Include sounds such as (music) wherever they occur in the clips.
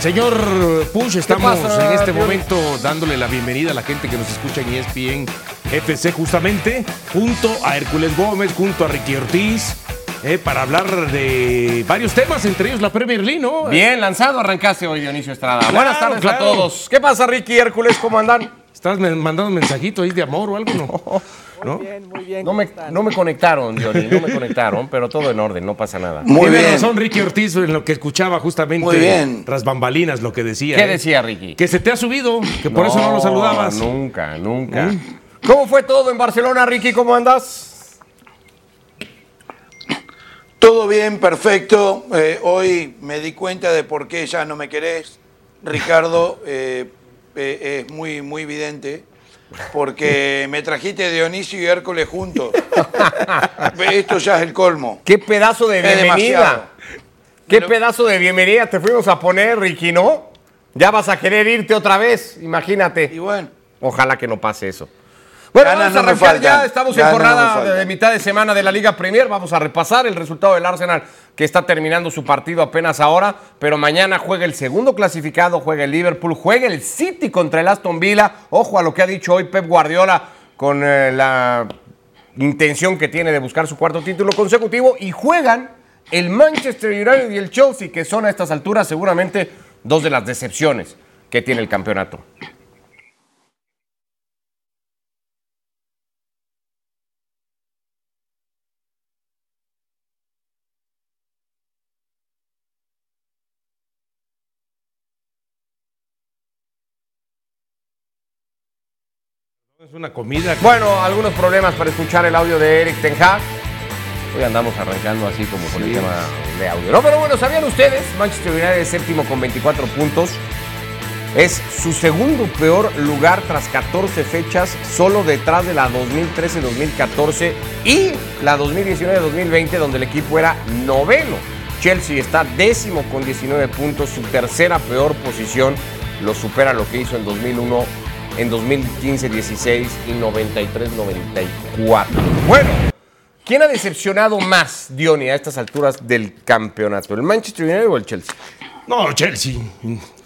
Señor Push, estamos pasa, en este Dios? momento dándole la bienvenida a la gente que nos escucha en ESPN FC justamente, junto a Hércules Gómez, junto a Ricky Ortiz, eh, para hablar de varios temas, entre ellos la Premier League, ¿no? Bien lanzado arrancaste hoy, Dionisio Estrada. Claro, Buenas tardes claro. a todos. ¿Qué pasa, Ricky Hércules? ¿Cómo andan? ¿Estás mandando un mensajito ahí de amor o algo? No. (laughs) ¿No? Bien, muy bien. No ¿cómo me, no me conectaron, Diony, no me conectaron, pero todo en orden, no pasa nada. Muy Tiene bien. razón Ricky Ortiz en lo que escuchaba justamente Muy bien. tras bambalinas lo que decía. ¿Qué ¿eh? decía Ricky? Que se te ha subido, que por eso no lo saludabas. Nunca, nunca. ¿Cómo fue todo en Barcelona, Ricky? ¿Cómo andas? Todo bien, perfecto. Eh, hoy me di cuenta de por qué ya no me querés. Ricardo, eh, eh, es muy, muy evidente. Porque me trajiste Dionisio y Hércules juntos. (laughs) Esto ya es el colmo. ¿Qué pedazo de bienvenida? ¿Qué Pero- pedazo de bienvenida te fuimos a poner, Ricky, no? Ya vas a querer irte otra vez, imagínate. Y bueno, Ojalá que no pase eso. Bueno, Ganas vamos a no arrancar ya. Estamos en Ganas jornada de mitad de semana de la Liga Premier. Vamos a repasar el resultado del Arsenal, que está terminando su partido apenas ahora. Pero mañana juega el segundo clasificado, juega el Liverpool, juega el City contra el Aston Villa. Ojo a lo que ha dicho hoy Pep Guardiola con eh, la intención que tiene de buscar su cuarto título consecutivo. Y juegan el Manchester United y el Chelsea, que son a estas alturas seguramente dos de las decepciones que tiene el campeonato. Una comida. Bueno, algunos problemas para escuchar el audio de Eric Ten Hag. Hoy andamos arrancando así como con el tema de audio. No, pero bueno, ¿sabían ustedes? Manchester United es séptimo con 24 puntos. Es su segundo peor lugar tras 14 fechas, solo detrás de la 2013-2014 y la 2019-2020, donde el equipo era noveno. Chelsea está décimo con 19 puntos, su tercera peor posición, lo supera lo que hizo en 2001, en 2015-16 y 93-94. Bueno, ¿quién ha decepcionado más, Diony, a estas alturas del campeonato? ¿El Manchester United o el Chelsea? No, Chelsea.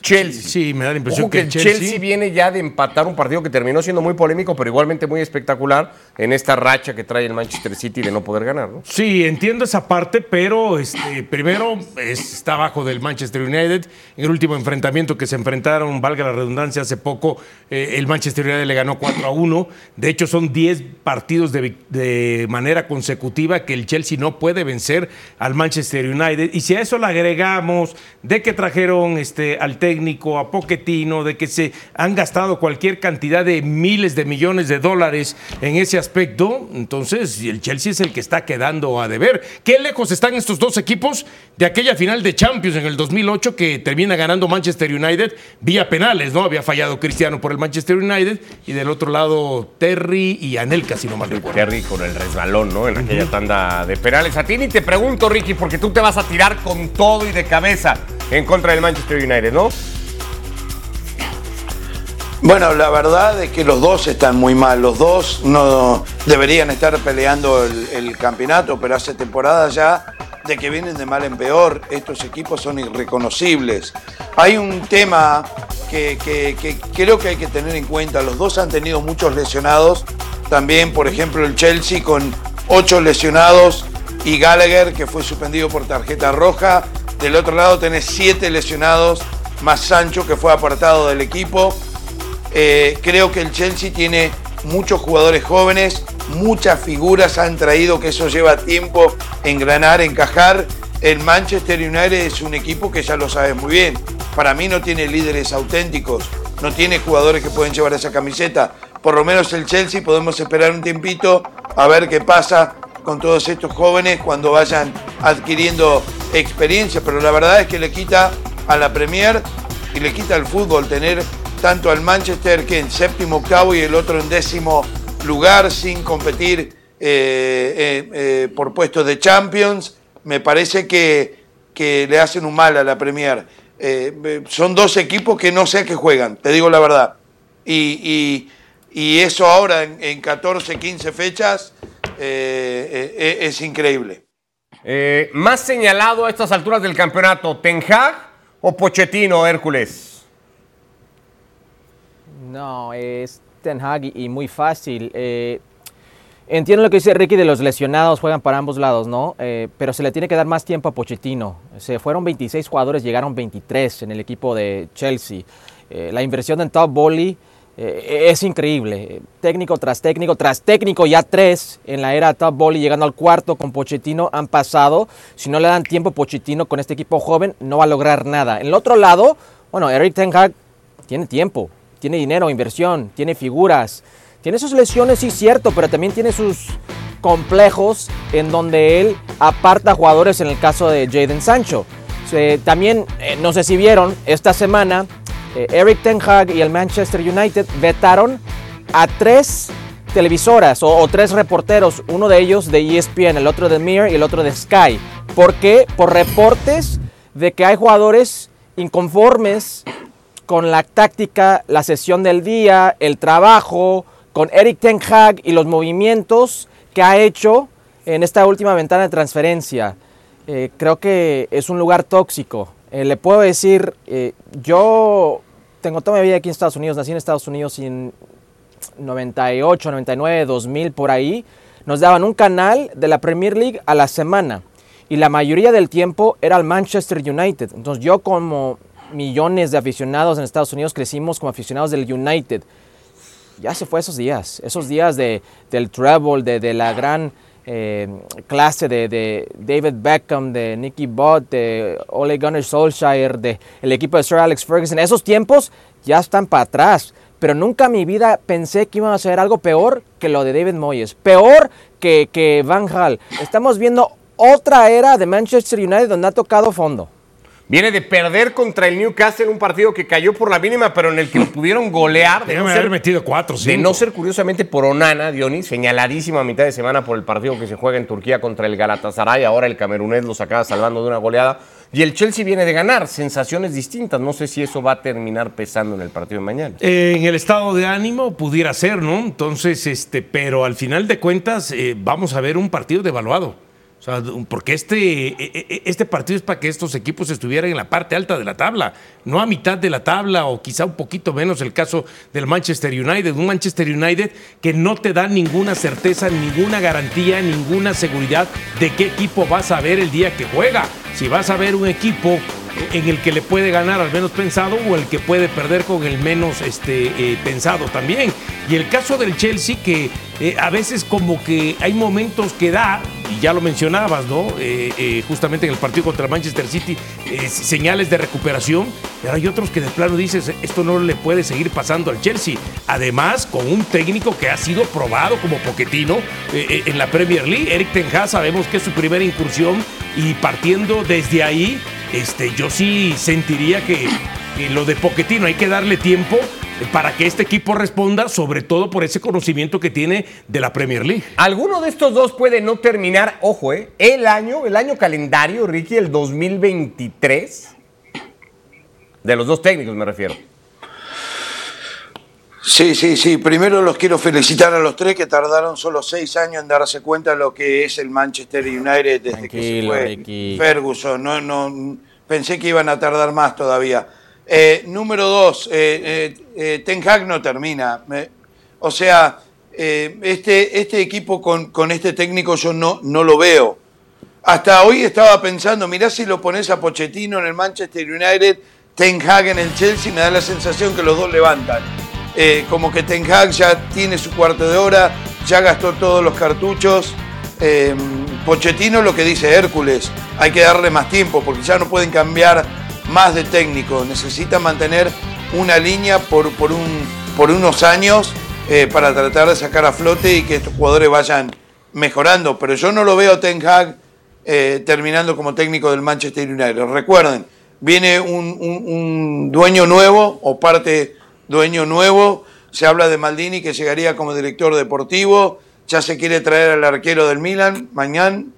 Chelsea. Sí, me da la impresión Ojo que que el Chelsea, viene ya de empatar un partido que terminó siendo muy polémico, pero igualmente muy espectacular en esta racha que trae el Manchester City de no poder ganar, ¿no? Sí, entiendo esa parte, pero este, primero es- está abajo del Manchester United. En el último enfrentamiento que se enfrentaron, valga la redundancia, hace poco, eh, el Manchester United le ganó 4 a 1. De hecho, son 10 partidos de, de manera consecutiva que el Chelsea no puede vencer al Manchester United. Y si a eso le agregamos de que trajeron este, al técnico, a Poquetino, de que se han gastado cualquier cantidad de miles de millones de dólares en ese aspecto, entonces el Chelsea es el que está quedando a deber. ¿Qué lejos están estos dos equipos de aquella final de Champions en el 2008 que termina ganando Manchester United vía penales, ¿no? Había fallado Cristiano por el Manchester United y del otro lado Terry y Anelka, si no mal recuerdo. Terry con el resbalón, ¿no? En aquella tanda de penales. A ti ni te pregunto, Ricky, porque tú te vas a tirar con todo y de cabeza en contra del Manchester United, ¿no? Bueno, la verdad es que los dos están muy mal. Los dos no deberían estar peleando el, campeonato, pero hace temporada ya de que vienen de mal en peor. Estos equipos son irreconocibles. Hay un tema que- que creo que hay que tener en cuenta. Los dos han tenido muchos lesionados. También, por ejemplo, el Chelsea con ocho lesionados y Gallagher, que fue suspendido por tarjeta roja. Del otro lado tenés siete lesionados, más Sancho, que fue apartado del equipo. Eh, creo que el Chelsea tiene muchos jugadores jóvenes, muchas figuras han traído que eso lleva tiempo engranar, encajar. El Manchester United es un equipo que ya lo sabes muy bien. Para mí no tiene líderes auténticos, no tiene jugadores que pueden llevar esa camiseta. Por lo menos el Chelsea podemos esperar un tiempito a ver qué pasa con todos estos jóvenes cuando vayan adquiriendo experiencia. Pero la verdad es que le quita a la Premier y le quita al fútbol tener tanto al Manchester que en séptimo, octavo y el otro en décimo lugar sin competir eh, eh, eh, por puestos de Champions. Me parece que, que le hacen un mal a la Premier. Son dos equipos que no sé a qué juegan, te digo la verdad. Y, y- y eso ahora en, en 14, 15 fechas eh, eh, es increíble. Eh, más señalado a estas alturas del campeonato, Ten Hag o Pochettino, Hércules? No, es Ten Hag y muy fácil. Eh, entiendo lo que dice Ricky de los lesionados, juegan para ambos lados, ¿no? Eh, pero se le tiene que dar más tiempo a Pochettino. Se fueron 26 jugadores, llegaron 23 en el equipo de Chelsea. Eh, la inversión en Top Volley es increíble. Técnico tras técnico tras técnico, ya tres en la era Top llegando al cuarto con Pochettino, han pasado. Si no le dan tiempo Pochettino con este equipo joven, no va a lograr nada. En el otro lado, bueno, Eric Ten Hag tiene tiempo, tiene dinero, inversión, tiene figuras. Tiene sus lesiones, sí, cierto, pero también tiene sus complejos en donde él aparta jugadores en el caso de Jaden Sancho. también, eh, no sé si vieron, esta semana eh, Eric Ten Hag y el Manchester United vetaron a tres televisoras o, tres reporteros, uno de ellos de ESPN, el otro de Mirror y el otro de Sky. ¿Por qué? Por reportes de que hay jugadores inconformes con la táctica, la sesión del día, el trabajo, con Eric Ten Hag y los movimientos que ha hecho en esta última ventana de transferencia. Eh, creo que es un lugar tóxico. Eh, le puedo decir, yo tengo toda mi vida aquí en Estados Unidos, nací en Estados Unidos en 98, 99, 2000, por ahí, nos daban un canal de la Premier League a la semana. Y la mayoría del tiempo era el Manchester United. Entonces yo como millones de aficionados en Estados Unidos crecimos como aficionados del United. Ya se fue esos días, esos días de, del treble, de, de la gran eh, clase de, de, David Beckham, de Nicky Butt, de Ole Gunnar Solskjaer, del el equipo de Sir Alex Ferguson. Esos tiempos ya están para atrás. Pero nunca en mi vida pensé que iban a hacer algo peor que lo de David Moyes. Peor que, que Van Hal. Estamos viendo otra era de Manchester United donde ha tocado fondo. Viene de perder contra el Newcastle, un partido que cayó por la mínima, pero en el que lo pudieron golear. De no haber metido cuatro, De no ser curiosamente por Onana, Dionis, señaladísima a mitad de semana por el partido que se juega en Turquía contra el Galatasaray. Ahora el camerunés los acaba salvando de una goleada. Y el Chelsea viene de ganar, sensaciones distintas. No sé si eso va a terminar pesando en el partido de mañana. Eh, en el estado de ánimo pudiera ser, ¿no? Entonces, este, pero al final de cuentas, eh, vamos a ver un partido devaluado. O sea, porque este, e, e, e, este partido es para que estos equipos estuvieran en la parte alta de la tabla, no a mitad de la tabla o quizá un poquito menos el caso del Manchester United. Un Manchester United que no te da ninguna certeza, ninguna garantía, ninguna seguridad de qué equipo vas a ver el día que juega. Si vas a ver un equipo en el que le puede ganar al menos pensado o el que puede perder con el menos este, eh, pensado también. Y el caso del Chelsea que eh, a veces como que hay momentos que da, y ya lo mencionabas, ¿no? Eh, justamente en el partido contra Manchester City, señales de recuperación, pero hay otros que de plano dices, esto no le puede seguir pasando al Chelsea. Además, con un técnico que ha sido probado como Poquetino en la Premier League, Eric Ten Hag, sabemos que es su primera incursión y partiendo desde ahí, este, yo sí sentiría que, lo de Poquetino hay que darle tiempo para que este equipo responda, sobre todo por ese conocimiento que tiene de la Premier League. Alguno de estos dos puede no terminar, ojo, eh, el año, el año calendario, Ricky, el 2023. De los dos técnicos me refiero. Sí, sí, sí. Primero los quiero felicitar a los tres que tardaron solo seis años en darse cuenta de lo que es el Manchester United desde que se fue Ferguson. No, no, pensé que iban a tardar más todavía. Eh, número dos, eh, eh, Ten Hag no termina. o sea, este, este equipo con, con, este técnico yo no, no lo veo. Hasta hoy estaba pensando, mirá si lo pones a Pochettino en el Manchester United, Ten Hag en el Chelsea, me da la sensación que los dos levantan. Eh, como que Ten Hag ya tiene su cuarto de hora, ya gastó todos los cartuchos. Eh, Pochettino lo que dice Hércules, hay que darle más tiempo porque ya no pueden cambiar más de técnico, necesitan mantener una línea por, por, un, por unos años eh, para tratar de sacar a flote y que estos jugadores vayan mejorando, pero yo no lo veo Ten Hag terminando como técnico del Manchester United. Recuerden, viene un, un dueño nuevo o parte dueño nuevo. Se habla de Maldini que llegaría como director deportivo. Ya se quiere traer al arquero del Milan mañana. (laughs)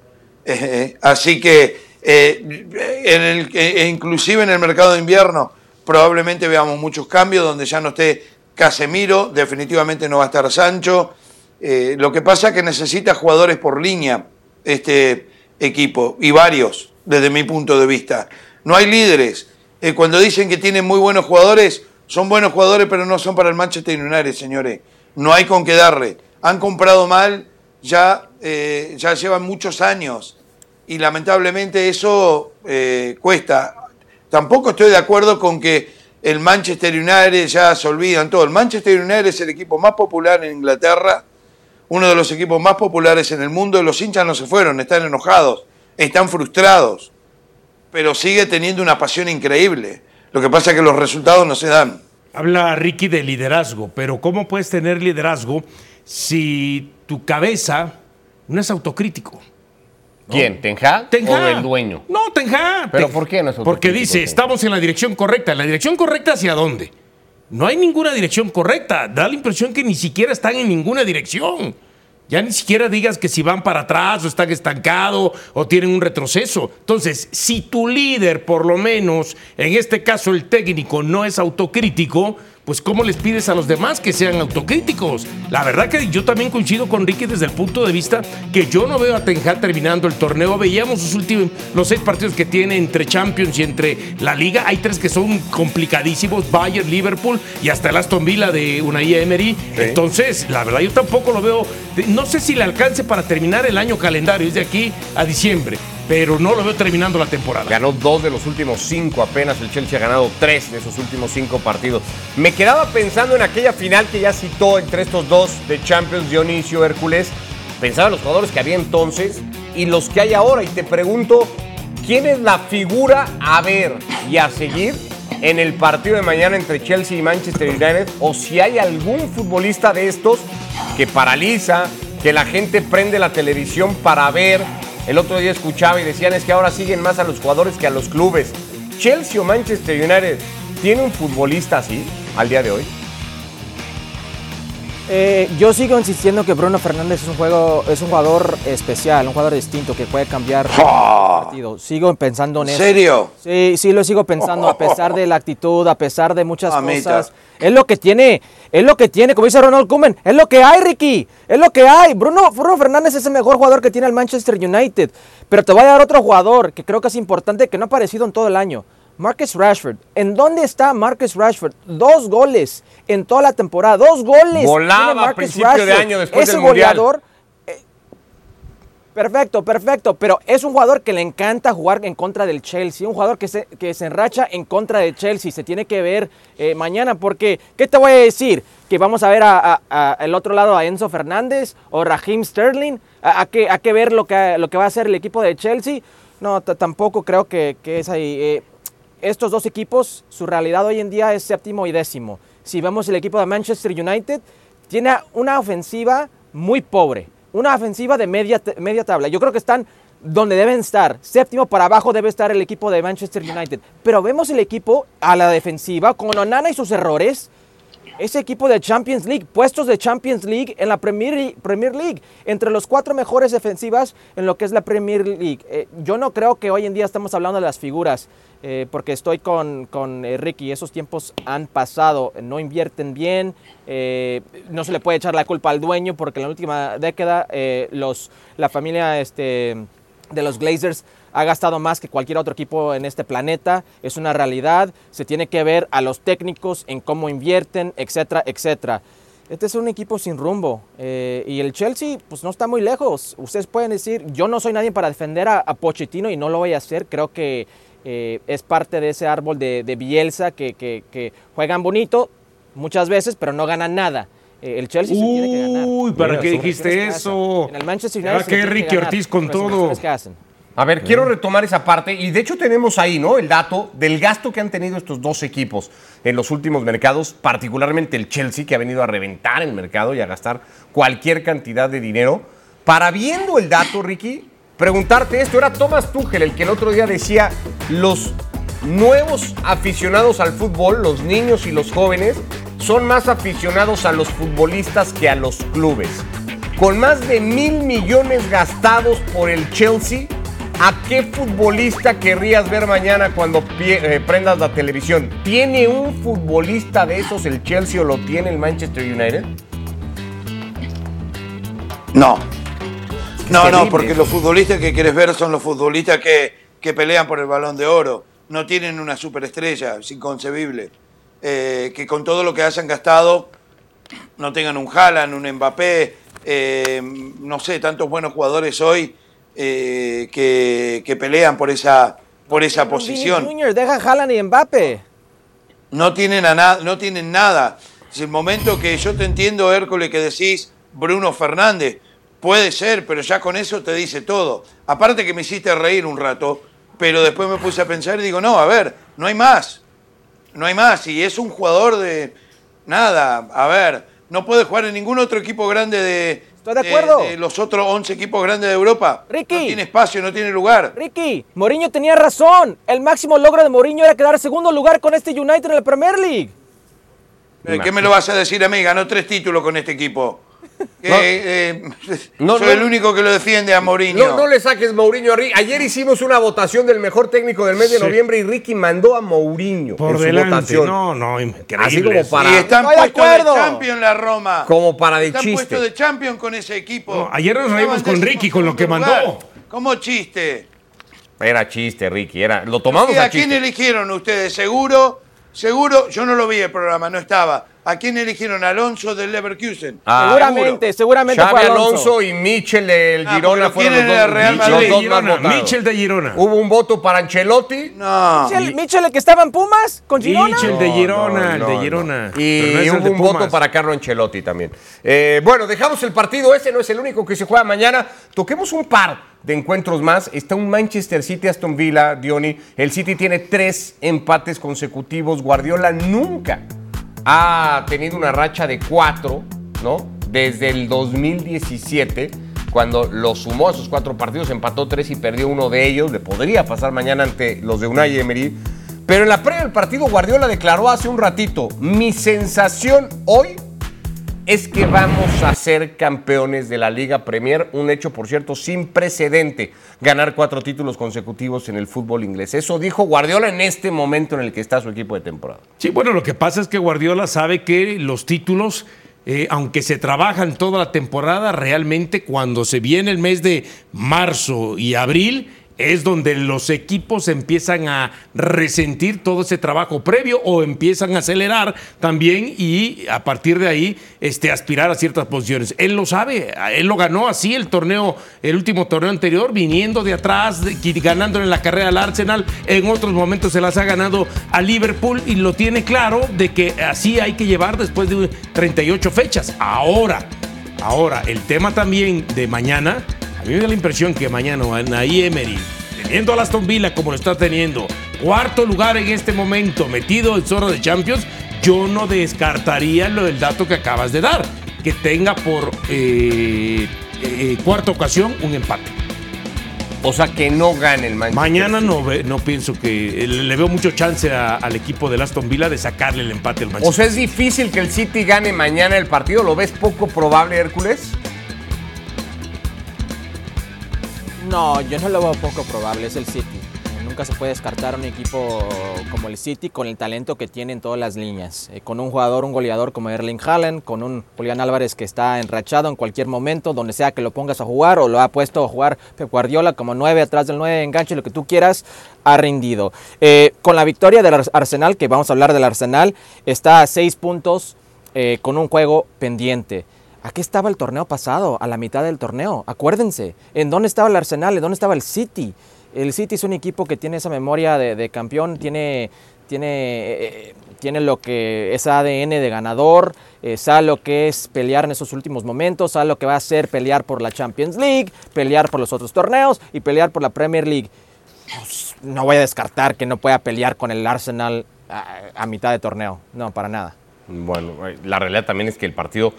Eh, así que, eh, eh, inclusive en el mercado de invierno, probablemente veamos muchos cambios donde ya no esté Casemiro, definitivamente no va a estar Sancho. lo que pasa es que necesita jugadores por línea este equipo, y varios, desde mi punto de vista. No hay líderes. Eh, cuando dicen que tienen muy buenos jugadores, son buenos jugadores, pero no son para el Manchester United, señores. No hay con qué darle. Han comprado mal, ya, eh, ya llevan muchos años y lamentablemente eso eh, cuesta. Tampoco estoy de acuerdo con que el Manchester United ya se olvidan todo. El Manchester United es el equipo más popular en Inglaterra, uno de los equipos más populares en el mundo. Los hinchas no se fueron, están enojados, están frustrados, pero sigue teniendo una pasión increíble. Lo que pasa es que los resultados no se dan. Habla Ricky de liderazgo, pero ¿cómo puedes tener liderazgo si tu cabeza no es autocrítico? ¿Quién? ¿Ten Hag Ten o el dueño? No, Ten Hag. ¿Pero Ten- por qué no es Porque autocrítico, dice, Ten Hag? estamos en la dirección correcta. ¿La dirección correcta hacia dónde? No hay ninguna dirección correcta. Da la impresión que ni siquiera están en ninguna dirección. Ya ni siquiera digas que si van para atrás o están estancados o tienen un retroceso. Entonces, si tu líder, por lo menos, en este caso el técnico, no es autocrítico, pues ¿cómo les pides a los demás que sean autocríticos? La verdad que yo también coincido con Ricky desde el punto de vista que yo no veo a Ten Hag terminando el torneo. Veíamos sus últimos, los seis partidos que tiene entre Champions y entre la Liga. Hay tres que son complicadísimos, Bayern, Liverpool y hasta el Aston Villa de Unai Emery. Entonces, la verdad yo tampoco lo veo, no sé si le alcance para terminar el año calendario, es de aquí a diciembre, pero no lo veo terminando la temporada. Ganó dos de los últimos cinco apenas. El Chelsea ha ganado tres de esos últimos cinco partidos. Me quedaba pensando en aquella final que ya citó entre estos dos de Champions, Dionisio Hércules. Pensaba en los jugadores que había entonces y los que hay ahora. Y te pregunto, ¿quién es la figura a ver y a seguir en el partido de mañana entre Chelsea y Manchester United? O si hay algún futbolista de estos que paraliza, que la gente prende la televisión para ver. El otro día escuchaba y decían es que ahora siguen más a los jugadores que a los clubes. Chelsea o Manchester United tiene un futbolista así al día de hoy. Eh, yo sigo insistiendo que Bruno Fernández es un, juego, es un jugador especial, un jugador distinto que puede cambiar el partido. Sigo pensando en ¿En eso. serio? Sí, sí lo sigo pensando, a (laughs) pesar de la actitud, a pesar de muchas cosas. Es lo que tiene, es lo que tiene, como dice Ronald Koeman, es lo que hay, Ricky, es lo que hay. Bruno, Bruno Fernández es el mejor jugador que tiene el Manchester United. Pero te voy a dar otro jugador que creo que es importante, que no ha aparecido en todo el año. Marcus Rashford. ¿En dónde está Marcus Rashford? Dos goles en toda la temporada. Dos goles. Volaba a principio de año después Ese del Mundial. goleador Perfecto, perfecto, pero es un jugador que le encanta jugar en contra del Chelsea, un jugador que se, que se enracha en contra del Chelsea, se tiene que ver eh, mañana porque, ¿qué te voy a decir? Que vamos a ver a, a- a- el otro lado a Enzo Fernández o Raheem Sterling, a, que, a que ver lo que, lo que va a hacer el equipo de Chelsea, no, tampoco creo que, que es ahí. eh, estos dos equipos, su realidad hoy en día es séptimo y décimo. Si vemos el equipo de Manchester United, tiene una ofensiva muy pobre, una ofensiva de media, media tabla. Yo creo que están donde deben estar. Séptimo para abajo debe estar el equipo de Manchester United. Pero vemos el equipo a la defensiva con Onana y sus errores. Ese equipo de Champions League, puestos de Champions League en la Premier, Premier League, entre los cuatro mejores defensivas en lo que es la Premier League. Eh, yo no creo que hoy en día estamos hablando de las figuras, eh, porque estoy con, con eh, Ricky, esos tiempos han pasado, no invierten bien, eh, no se le puede echar la culpa al dueño, porque en la última década los, la familia este, de los Glazers ha gastado más que cualquier otro equipo en este planeta, es una realidad, se tiene que ver a los técnicos en cómo invierten, etcétera, etcétera. Este es un equipo sin rumbo eh, y el Chelsea pues no está muy lejos. Ustedes pueden decir, yo no soy nadie para defender a, a Pochettino y no lo voy a hacer, creo que eh, es parte de ese árbol de, de Bielsa que, que- que juegan bonito muchas veces pero no ganan nada. Eh, el Chelsea se tiene que ganar. Uy, ¿para Mira, qué dijiste ¿Qué eso? En el Manchester Ya United tiene Ricky Ortiz con todo. que hacen. A ver, quiero retomar esa parte y de hecho tenemos ahí, ¿no? El dato del gasto que han tenido estos dos equipos en los últimos mercados, particularmente el Chelsea, que ha venido a reventar el mercado y a gastar cualquier cantidad de dinero. Para viendo el dato, Ricky, preguntarte esto, era Thomas Tuchel el que el otro día decía, los nuevos aficionados al fútbol, los niños y los jóvenes, son más aficionados a los futbolistas que a los clubes. Con más de mil millones gastados por el Chelsea, ¿a qué futbolista querrías ver mañana cuando eh, prendas la televisión? ¿Tiene un futbolista de esos el Chelsea o lo tiene el Manchester United? No. No, no, porque los futbolistas que quieres ver son los futbolistas que, que pelean por el balón de oro. no tienen una superestrella, es inconcebible. Eh, que con todo lo que hayan gastado no tengan un Haaland, un Mbappé, eh, no sé, tantos buenos jugadores hoy eh, que, que pelean por esa, por esa posición. Junior, deja Haaland y Mbappé. No tienen, a na- no tienen nada. Es el momento que yo te entiendo, Hércules, que decís Bruno Fernández. Puede ser, pero ya con eso te dice todo. Aparte que me hiciste reír un rato, pero después me puse a pensar y digo, no, a ver, no hay más. No hay más. Y es un jugador de... Nada, a ver, no puede jugar en ningún otro equipo grande de... Estoy de acuerdo. de los otros 11 equipos grandes de Europa. Ricky. No tiene espacio, no tiene lugar. Ricky, Mourinho tenía razón. El máximo logro de Mourinho era quedar segundo lugar con este United en la Premier League. Eh, ¿Qué me lo vas a decir a mí? Ganó tres títulos con este equipo. No. eh, (laughs) No, soy no. el único que lo defiende a Mourinho. No, no le saques Mourinho a Ricky. Ayer hicimos una votación del mejor técnico del mes de Sí. noviembre y Ricky mandó a Mourinho Por en su votación. No, no, increíble. Así como para- y están puestos de, acuerdo. champion la Roma. Como para de están chiste. puestos de champion con ese equipo. No, ayer nos reímos con Ricky con lo que mandó. ¿Cómo chiste? Era chiste, Ricky. Era, lo tomamos ¿Y a ¿A quién eligieron ustedes? ¿Seguro? Seguro, yo no lo vi el programa, no estaba. ¿A quién eligieron? Alonso del Leverkusen. Ah, seguramente, seguramente Xavi fue Alonso. Alonso. y Michel del Ah, Girona fueron ¿quién los dos, Real los Madrid? dos más Girona, votados. Michel de Girona. Hubo un voto para Ancelotti No. Michel, Michel, el que estaba en Pumas con Girona. Michel de Girona, no, el de no. Girona. Y no hubo un voto para Carlo Ancelotti también. Eh, bueno, dejamos el partido. Ese no es el único que se juega mañana. Toquemos un par de encuentros más. Está un Manchester City Aston Villa, Diony. El City tiene tres empates consecutivos. Guardiola nunca ha tenido una racha de cuatro, ¿no? Desde el 2017, cuando lo sumó a sus cuatro partidos, empató tres y perdió uno de ellos. Le podría pasar mañana ante los de Unai Emery. Pero en la previa del partido, Guardiola declaró hace un ratito: Mi sensación hoy es que vamos a ser campeones de la Liga Premier, un hecho, por cierto, sin precedente, ganar cuatro títulos consecutivos en el fútbol inglés. Eso dijo Guardiola en este momento en el que está su equipo de temporada. Sí, bueno, lo que pasa es que Guardiola sabe que los títulos, eh, aunque se trabajan toda la temporada, realmente cuando se viene el mes de marzo y abril, es donde los equipos empiezan a resentir todo ese trabajo previo o empiezan a acelerar también y a partir de ahí este, aspirar a ciertas posiciones. Él lo sabe, él lo ganó así el torneo, el último torneo anterior, viniendo de atrás, ganándole en la carrera al Arsenal, en otros momentos se las ha ganado a Liverpool y lo tiene claro de que así hay que llevar después de 38 fechas. Ahora, ahora, el tema también de mañana, mí me da la impresión que mañana Anaí Emery, teniendo al Aston Villa como lo está teniendo, cuarto lugar en este momento, metido en zona de Champions, yo no descartaría lo del dato que acabas de dar, que tenga por eh, eh, cuarta ocasión un empate. O sea, que no gane el Manchester Mañana no, no pienso que eh, le veo mucho chance a- al equipo del Aston Villa de sacarle el empate al O Manchester. sea, es difícil que el City gane mañana el partido. ¿Lo ves poco probable, Hércules? No, yo no lo veo poco probable, es el City. Nunca se puede descartar un equipo como el City con el talento que tiene en todas las líneas. Eh, con un jugador, un goleador como Erling Haaland, con un Julián Álvarez que está enrachado en cualquier momento, donde sea que lo pongas a jugar o lo ha puesto a jugar Pep Guardiola como 9 atrás del 9, enganche, lo que tú quieras, ha rendido. Eh, con la victoria del Ars- Arsenal, que vamos a hablar del Arsenal, está a 6 puntos eh, con un juego pendiente. ¿A qué estaba el torneo pasado? A la mitad del torneo. Acuérdense, ¿en dónde estaba el Arsenal? ¿En dónde estaba el City? El City es un equipo que tiene esa memoria de, campeón, tiene, tiene, eh, tiene lo que es ADN de ganador, eh, sabe lo que es pelear en esos últimos momentos, sabe lo que va a ser pelear por la Champions League, pelear por los otros torneos y pelear por la Premier League. Pues, no voy a descartar que no pueda pelear con el Arsenal a, mitad de torneo. No, para nada. Bueno, eh, la realidad también es que el partido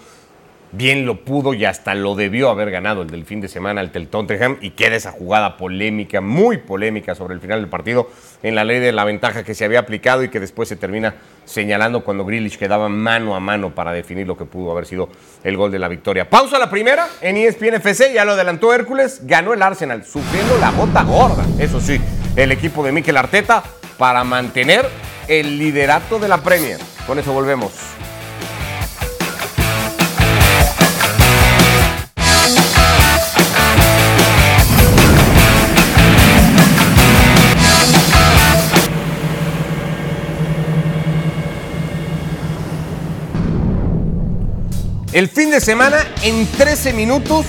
bien lo pudo y hasta lo debió haber ganado el del fin de semana ante el Tottenham y queda esa jugada polémica, muy polémica sobre el final del partido en la ley de la ventaja que se había aplicado y que después se termina señalando cuando Grealish quedaba mano a mano para definir lo que pudo haber sido el gol de la victoria. Pausa la primera en ESPN FC, ya lo adelantó Hércules, ganó el Arsenal, sufriendo la bota gorda, eso sí, el equipo de Mikel Arteta para mantener el liderato de la Premier. Con eso volvemos. El fin de semana, en 13 minutos,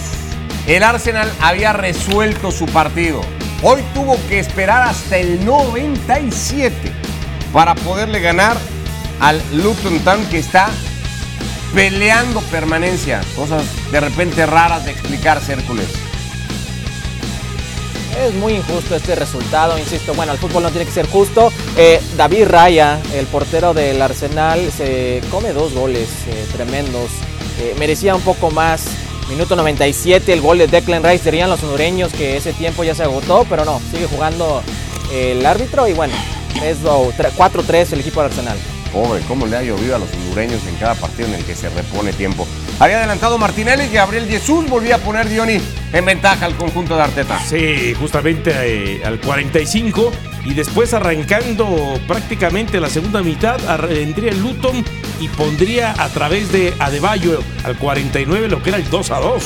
el Arsenal había resuelto su partido. Hoy tuvo que esperar hasta el 97 para poderle ganar al Luton Town que está peleando permanencia. Cosas de repente raras de explicar, Hércules. Es muy injusto este resultado, insisto. Bueno, el fútbol no tiene que ser justo. Eh, David Raya, el portero del Arsenal, se come dos goles eh, tremendos. Eh, merecía un poco más. Minuto 97, el gol de Declan Rice. Dirían los hondureños que ese tiempo ya se agotó, pero no, sigue jugando el árbitro y bueno, 4-3 el equipo del Arsenal. Pobre, cómo le ha llovido a los hondureños en cada partido en el que se repone tiempo. Había adelantado Martinelli y Gabriel Jesús volvía a poner Dioni en ventaja al conjunto de Arteta. Sí, justamente eh, al 45 y después arrancando prácticamente la segunda mitad, vendría el Luton y pondría a través de Adebayo al 49 lo que era el 2 a 2.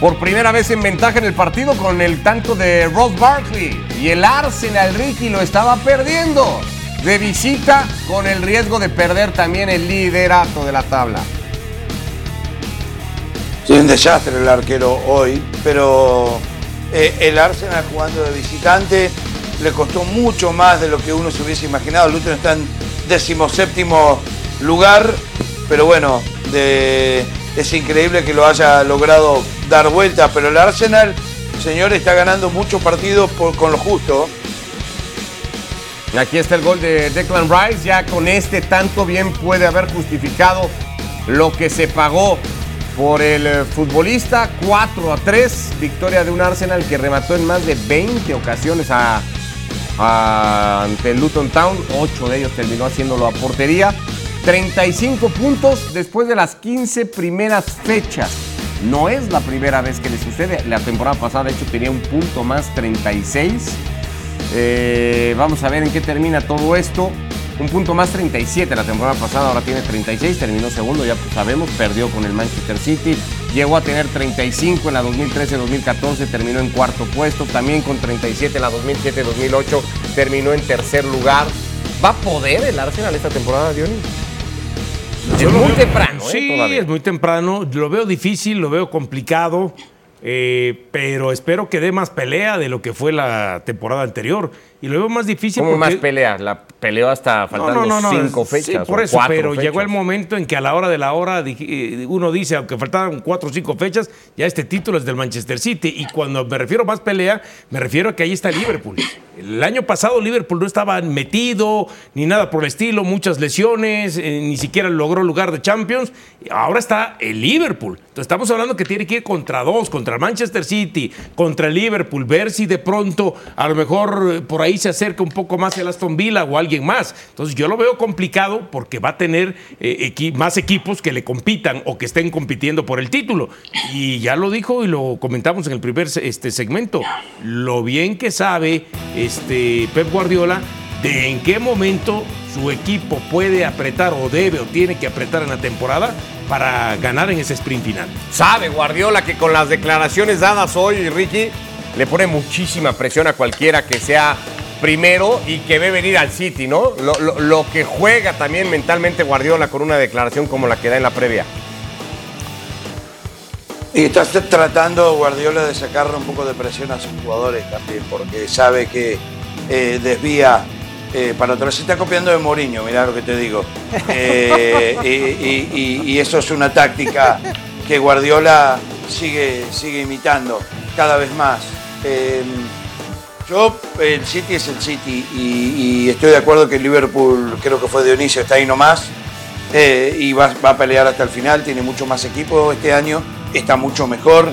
Por primera vez en ventaja en el partido con el tanto de Ross Barkley y el Arsenal Ricky lo estaba perdiendo de visita con el riesgo de perder también el liderato de la tabla. Sí, un desastre el arquero hoy, pero eh, el Arsenal jugando de visitante le costó mucho más de lo que uno se hubiese imaginado. El Luton está en decimoséptimo lugar, pero bueno, es increíble que lo haya logrado dar vuelta, pero el Arsenal, señor, está ganando muchos partidos con lo justo. Aquí está el gol de Declan Rice. Ya con este tanto bien puede haber justificado lo que se pagó por el eh, futbolista. 4 a 3. Victoria de un Arsenal que remató en más de 20 ocasiones ante el Luton Town. 8 de ellos terminó haciéndolo a portería. 35 puntos después de las 15 primeras fechas. No es la primera vez que le sucede. La temporada pasada, de hecho, tenía un punto más 36. Eh, vamos a ver en qué termina todo esto. Un punto más 37 la temporada pasada, ahora tiene 36, terminó segundo, ya sabemos, perdió con el Manchester City. Llegó a tener 35 en la 2013-2014, terminó en cuarto puesto. También con 37 en la 2007-2008, terminó en tercer lugar. ¿Va a poder el Arsenal esta temporada, Dionis? Es muy temprano, ¿eh? Sí, es muy temprano. Lo veo difícil, lo veo complicado. Eh, pero espero que dé más pelea de lo que fue la temporada anterior. Y lo veo más difícil. ¿Cómo más pelea? La peleó hasta faltando cinco fechas. por eso, pero llegó el momento en que a la hora de la hora eh, uno dice, aunque faltaban cuatro o cinco fechas, ya este título es del Manchester City. Y cuando me refiero a más pelea, me refiero a que ahí está Liverpool. El año pasado Liverpool no estaba metido ni nada por el estilo, muchas lesiones, eh, ni siquiera logró lugar de Champions. Ahora está el Liverpool. Estamos hablando que tiene que ir contra dos, contra el Manchester City, contra el Liverpool, ver si de pronto a lo mejor por ahí ahí se acerca un poco más el Aston Villa o alguien más. Entonces yo lo veo complicado porque va a tener eh, más equipos que le compitan o que estén compitiendo por el título. Y ya lo dijo y lo comentamos en el primer este, segmento, lo bien que sabe este, Pep Guardiola de en qué momento su equipo puede apretar o debe o tiene que apretar en la temporada para ganar en ese sprint final. Sabe Guardiola que con las declaraciones dadas hoy, Ricky, le pone muchísima presión a cualquiera que sea primero y que ve venir al City, ¿no? Lo, que juega también mentalmente Guardiola con una declaración como la que da en la previa. Y está tratando Guardiola de sacarle un poco de presión a sus jugadores también, porque sabe que eh, desvía eh, para otro. Se está copiando de Mourinho, mirá lo que te digo. (laughs) Eh, y, eso es una táctica que Guardiola sigue, sigue imitando cada vez más. Yo, el City es el City y, estoy de acuerdo que el Liverpool, creo que fue Dionisio, está ahí nomás eh, y va, a pelear hasta el final, tiene mucho más equipo este año, está mucho mejor.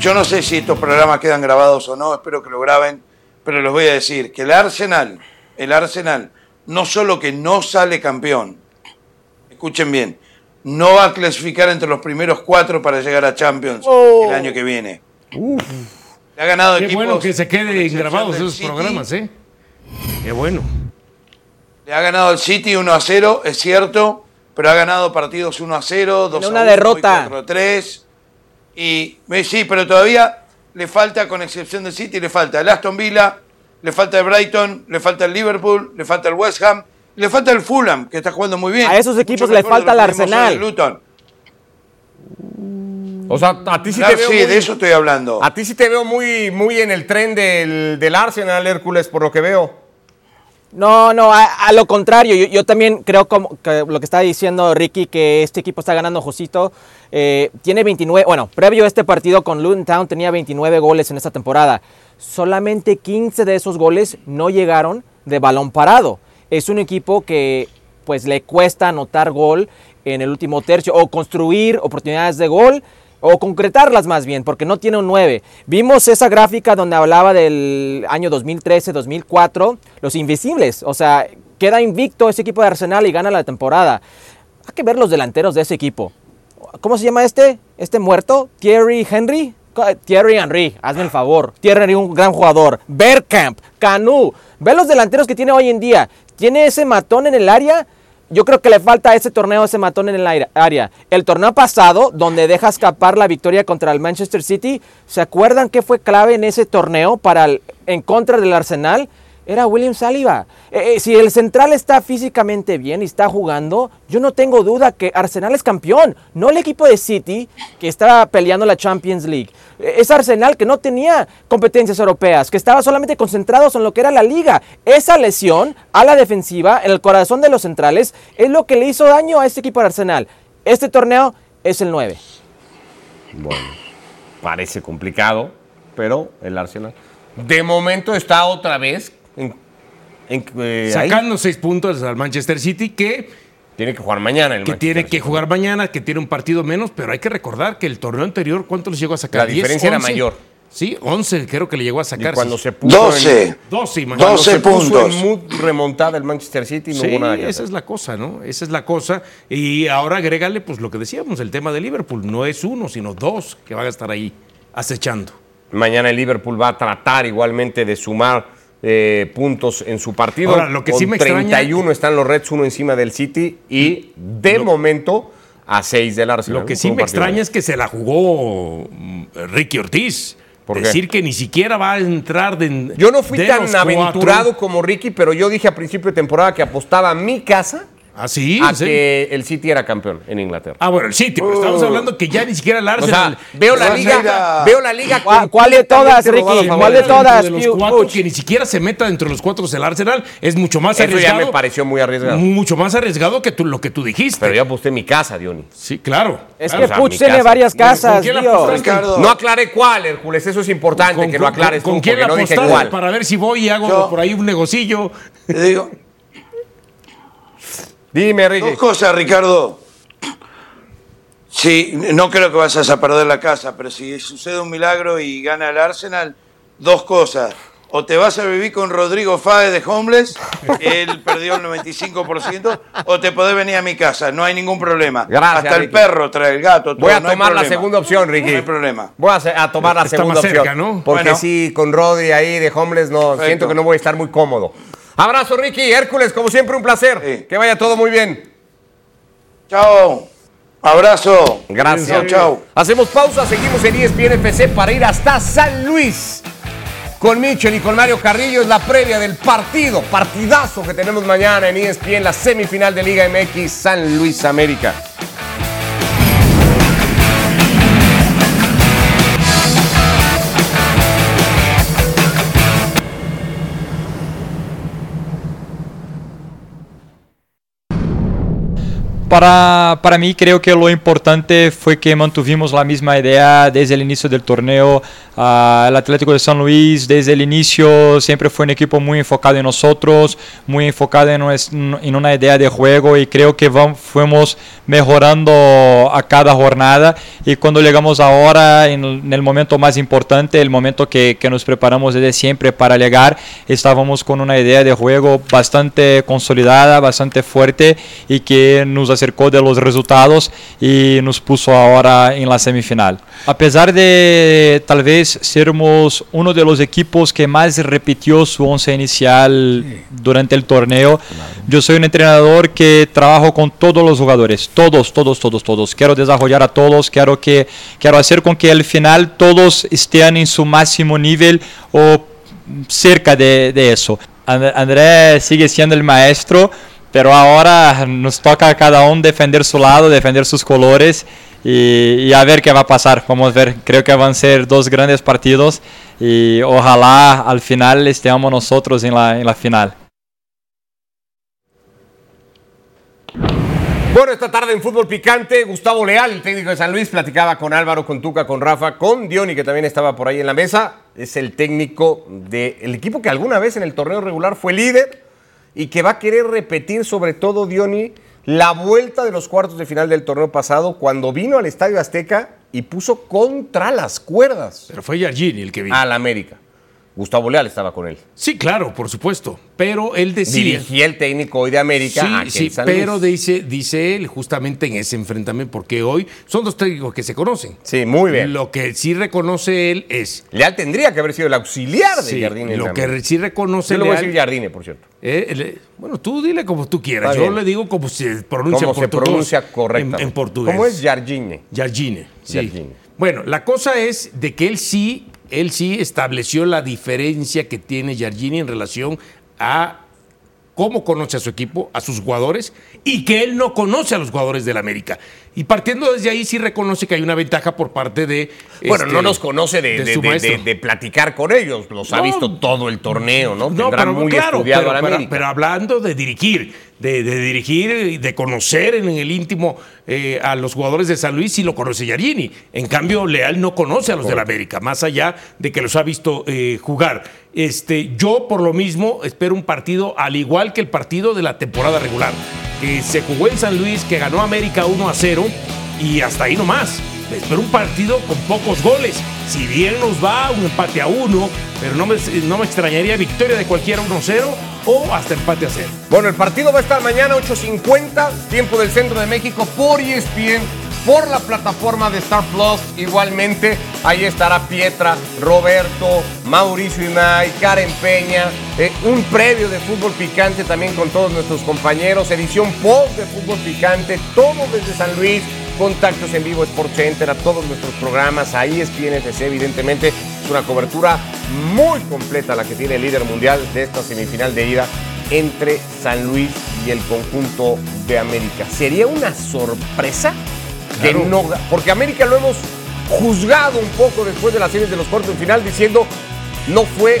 Yo no sé si estos programas quedan grabados o no, espero que lo graben, pero les voy a decir que el Arsenal, el Arsenal, no solo que no sale campeón, escuchen bien, no va a clasificar entre los primeros cuatro para llegar a Champions el año que viene. Uf. Le ha ganado Qué bueno que se queden grabados esos programas, ¿eh? Qué bueno. Le ha ganado el City 1 a 0, es cierto, pero ha ganado partidos 1 a 0, 2 a una derrota. 4 a 3. Y sí, pero todavía le falta, con excepción del City, le falta el Aston Villa, le falta el Brighton, le falta el Liverpool, le falta el West Ham, le falta el Fulham, que está jugando muy bien. A esos equipos le falta el Arsenal. Luton. O sea, a ti sí Claro, te veo sí, muy, de eso estoy hablando. a ti sí te veo muy, muy en el tren del, del Arsenal, Hércules, por lo que veo. No, no, a, a lo contrario, yo, yo también creo como que lo que está diciendo Ricky, que este equipo está ganando Josito, eh, tiene 29, bueno, previo a este partido con Luton Town tenía 29 goles en esta temporada, solamente 15 de esos goles no llegaron de balón parado. Es un equipo que pues le cuesta anotar gol en el último tercio o construir oportunidades de gol o concretarlas más bien, porque no tiene un 9. Vimos esa gráfica donde hablaba del año 2013-2004, los invisibles, o sea, queda invicto ese equipo de Arsenal y gana la temporada. Hay que ver los delanteros de ese equipo. ¿Cómo se llama este? ¿Este muerto? ¿Thierry Henry? Thierry Henry, hazme el favor. Thierry Henry, un gran jugador. Bergkamp, Canu. Ve los delanteros que tiene hoy en día. Tiene ese matón en el área. Yo creo que le falta a ese torneo ese matón en el área. El torneo pasado, donde deja escapar la victoria contra el Manchester City, ¿se acuerdan qué fue clave en ese torneo para el- en contra del Arsenal? Era William Saliba. Eh, eh, si el central está físicamente bien y está jugando, yo no tengo duda que Arsenal es campeón. No el equipo de City que estaba peleando la Champions League. Eh, Es Arsenal que no tenía competencias europeas, que estaba solamente concentrados en lo que era la liga. Esa lesión a la defensiva, en el corazón de los centrales, es lo que le hizo daño a este equipo de Arsenal. Este torneo es el 9. Bueno, parece complicado, pero el Arsenal de momento está otra vez en, en- eh, ahí. Sacando seis puntos al Manchester City, que, Tiene que jugar mañana el que Manchester tiene que City. jugar mañana, que tiene un partido menos, pero hay que recordar que el torneo anterior, ¿cuánto les llegó a sacar? La diferencia era mayor. Sí, 11 creo que le llegó a Y sacar. cuando sí. se puso 12. en, 12, imagínate. cuando 12 se puso puntos. en mood remontada el Manchester City no Sí, hubo nada que esa es la cosa, ¿no? Esa es la cosa. Y ahora agrégale, pues lo que decíamos, el tema de Liverpool. No es uno, sino dos que van a estar ahí acechando. Mañana el Liverpool va a tratar igualmente de sumar eh, puntos en su partido. Ahora, lo que sí me extraña- 31 están los Reds, uno encima del City y de momento a 6 del Arsenal. Lo que sí me extraña es que se la jugó mm, Ricky Ortiz. ¿Por qué? Decir que ni siquiera va a entrar de. Yo no fui de tan aventurado cuatro. como Ricky, pero yo dije a principio de temporada que apostaba mi casa ¿Ah, sí? que el City era campeón en Inglaterra. Ah, bueno, el City, pero estamos hablando que ya ni siquiera el O Arsenal. sea, veo la liga, a- veo la liga ¿Cuál- cuál de todas, Ricky? ¿Cuál de todas? de los cuatro, que ni siquiera se meta dentro de los cuatro del Arsenal, es mucho más Eso ya arriesgado. me pareció muy arriesgado. Mucho más arriesgado que tú, lo que tú dijiste. Pero yo aposté mi casa, Diony. Sí, claro. Es claro. que o sea, Puch mi tiene casa. varias ¿Con casas, tío. Ricardo. No aclaré cuál, Hércules, eso es importante ¿Con, que lo aclares con- quién la no dije apostaste? cuál. Para ver si voy y hago Yo- por ahí un negocillo. Te digo, Dime, Ricky. dos cosas, Ricardo. Sí, no creo que vayas a perder la casa, pero si sucede un milagro y gana el Arsenal, dos cosas. O te vas a vivir con Rodrigo Fáez de Homeless, él perdió el 95%, o te podés venir a mi casa, no hay ningún problema. Gracias, Hasta el perro trae el gato. todo, Voy a no tomar la segunda opción, Ricky. No hay problema. Voy a, tomar la Está segunda más cerca, opción. ¿no? Porque Bueno. sí, con Rodri ahí de Homeless, no, Perfecto. siento que no voy a estar muy cómodo. Abrazo, Ricky. Hércules, como siempre, un placer. Sí. Que vaya todo muy bien. Chao. Abrazo. Gracias. Chao, chao. Hacemos pausa, seguimos en ESPN FC para ir hasta San Luis. Con Michel y con Mario Carrillo es la previa del partido, partidazo que tenemos mañana en ESPN, la semifinal de Liga MX San Luis América. Para, para mí creo que lo importante fue que mantuvimos la misma idea desde el inicio del torneo. Ah, el Atlético de San Luis desde el inicio siempre fue un equipo muy enfocado en nosotros, muy enfocado en, en una idea de juego y creo que vam- fuimos mejorando a cada jornada y cuando llegamos ahora en en el momento más importante, el momento que, que nos preparamos desde siempre para llegar, estábamos con una idea de juego bastante consolidada, bastante fuerte y que nos acercó de los resultados y nos puso ahora en la semifinal. A pesar de tal vez sermos uno de los equipos que más repitió su once inicial durante el torneo, yo soy un entrenador que trabajo con todos los jugadores, todos, todos, todos, todos. Quiero desarrollar a todos, quiero que quiero hacer con que al final todos estén en su máximo nivel o cerca de, de eso. And- André sigue siendo el maestro, pero ahora nos toca a cada uno defender su lado, defender sus colores y, y, a ver qué va a pasar. Vamos a ver, creo que van a ser dos grandes partidos y ojalá al final estemos nosotros en la, en la final. Bueno, esta tarde en Fútbol Picante, Gustavo Leal, el técnico de San Luis, platicaba con Álvaro, con Tuca, con Rafa, con Diony, que también estaba por ahí en la mesa. Es el técnico del equipo que alguna vez en el torneo regular fue líder y que va a querer repetir, sobre todo, Diony, la vuelta de los cuartos de final del torneo pasado cuando vino al Estadio Azteca y puso contra las cuerdas. Pero fue Yargini el que vino. Al América. Gustavo Leal estaba con él. Sí, claro, por supuesto. Pero él decía. Dirigía el técnico hoy de América. Sí, sí, pero dice, dice él justamente en ese enfrentamiento, porque hoy son dos técnicos que se conocen. Sí, muy bien. Lo que sí reconoce él es. Leal tendría que haber sido el auxiliar de sí, Jardine. Lo que sí reconoce Yo le Leal. voy a decir Jardine, por cierto. Eh, le- bueno, tú dile como tú quieras. Yo le digo como se pronuncia, ¿Cómo se pronuncia correctamente? En, en portugués. ¿Cómo es Jardine? Jardine, sí. Jardine. Bueno, la cosa es de que él sí, él sí estableció la diferencia que tiene Jardini en relación a cómo conoce a su equipo, a sus jugadores, y que él no conoce a los jugadores del América. Y partiendo desde ahí sí reconoce que hay una ventaja por parte de... Bueno, este, no los conoce de, de- de- de- de platicar con ellos. Los ha No. visto todo el torneo, ¿no? No, pero muy claro, estudiado pero, al pero- América. pero hablando de dirigir, de, de dirigir y de conocer en el íntimo eh, a los jugadores de San Luis, sí lo conoce Yarini. En cambio, Leal no conoce a los del América, más allá de que los ha visto eh, jugar. Este, yo, por lo mismo, espero un partido al igual que el partido de la temporada regular, que se jugó en San Luis, que ganó América 1 a 0 y hasta ahí nomás. Espero un partido con pocos goles. Si bien nos va un empate a uno, pero no me, no me extrañaría victoria de cualquiera 1-0 o hasta empate a 0. Bueno, el partido va a estar mañana 8.50, tiempo del centro de México, por ESPN, por la plataforma de Star Plus. Igualmente, ahí estará Pietra, Roberto, Mauricio Imay, Karen Peña, eh, un previo de fútbol picante también con todos nuestros compañeros, edición post de fútbol picante, todo desde San Luis. Contactos en vivo Sport Center, a todos nuestros programas, a E ESPN FC, evidentemente. Es una cobertura muy completa la que tiene el líder mundial de esta semifinal de ida entre San Luis y el conjunto de América. ¿Sería una sorpresa que Claro. no Porque América lo hemos juzgado un poco después de las series de los cuartos de final diciendo no fue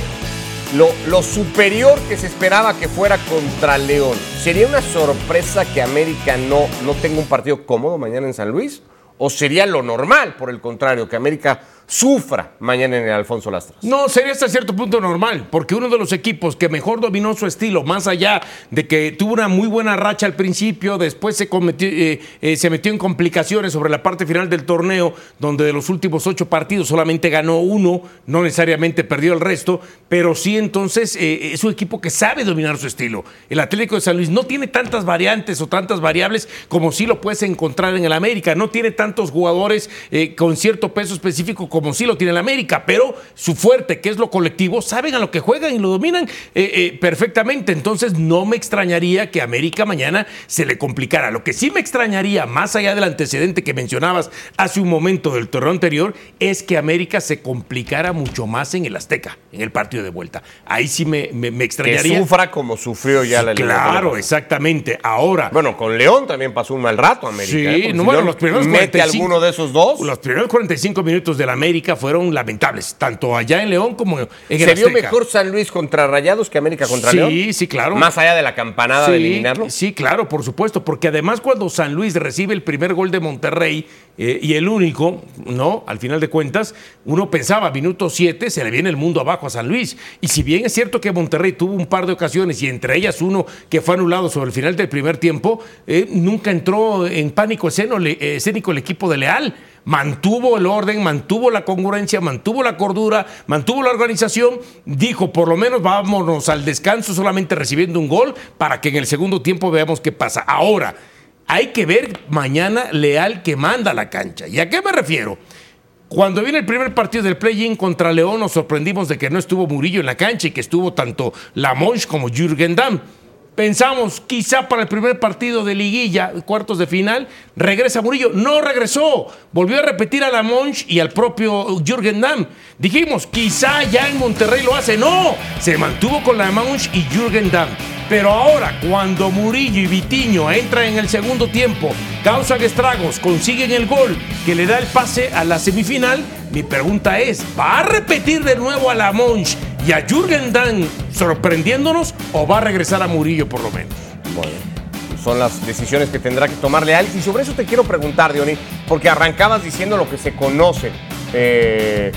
lo, lo superior que se esperaba que fuera contra León. ¿Sería una sorpresa que América no, no tenga un partido cómodo mañana en San Luis? ¿O sería lo normal, por el contrario, que América sufra mañana en el Alfonso Lastras? No, sería hasta cierto punto normal, porque uno de los equipos que mejor dominó su estilo, más allá de que tuvo una muy buena racha al principio, después se, cometió- eh, eh, se metió en complicaciones sobre la parte final del torneo, donde de los últimos ocho partidos solamente ganó uno, no necesariamente perdió el resto, pero sí entonces eh, es un equipo que sabe dominar su estilo. El Atlético de San Luis no tiene tantas variantes o tantas variables como sí lo puedes encontrar en el América, no tiene tantos jugadores con cierto peso específico como sí lo tiene el América, pero su fuerte, que es lo colectivo, saben a lo que juegan y lo dominan eh, eh, perfectamente. Entonces no me extrañaría que América mañana se le complicara. Lo que sí me extrañaría, más allá del antecedente que mencionabas hace un momento del torneo anterior, es que América se complicara mucho más en el Azteca, en el partido de vuelta. Ahí sí me, me- me Que extrañaría. sufra como sufrió ya la Claro, exactamente. Ahora, Bueno, con León también pasó un mal rato América. Sí, ¿eh? No, bueno, los primeros mete 45 alguno de esos dos. los primeros 45 minutos del América fueron lamentables, tanto allá en León como en el ¿Se vio mejor San Luis contra Rayados que América contra Sí, León? sí, claro. Más allá de la campanada de eliminarlo. Sí, claro, por supuesto, porque además cuando San Luis recibe el primer gol de Monterrey eh, y el único, ¿no? Al final de cuentas, uno pensaba, minuto 7, se le viene el mundo abajo a San Luis. Y si bien es cierto que Monterrey tuvo un par de ocasiones y entre ellas uno que fue anulado sobre el final del primer tiempo, eh, nunca entró en pánico escénico el equipo de Leal. Mantuvo el orden, mantuvo la congruencia, mantuvo la cordura, mantuvo la organización. Dijo, por lo menos vámonos al descanso solamente recibiendo un gol para que en el segundo tiempo veamos qué pasa. Ahora, hay que ver mañana Leal que manda la cancha. ¿Y a qué me refiero? Cuando viene el primer partido del play-in contra León, nos sorprendimos de que no estuvo Murillo en la cancha y que estuvo tanto Lamonch como Jürgen Damm. Pensamos, quizá para el primer partido de liguilla, cuartos de final, regresa Murillo. No regresó. Volvió a repetir a Lamonch y al propio Jürgen Damm. Dijimos, quizá ya en Monterrey lo hace. No, se mantuvo con Lamonch y Jürgen Damm. Pero ahora, cuando Murillo y Vitiño entran en el segundo tiempo, causan estragos, consiguen el gol que le da el pase a la semifinal, mi pregunta es, ¿va a repetir de nuevo a la Monch y a Jürgen Damm sorprendiéndonos o va a regresar a Murillo por lo menos? Bueno, son las decisiones que tendrá que tomarle Alex. Y sobre eso te quiero preguntar, Diony, porque arrancabas diciendo lo que se conoce. Eh,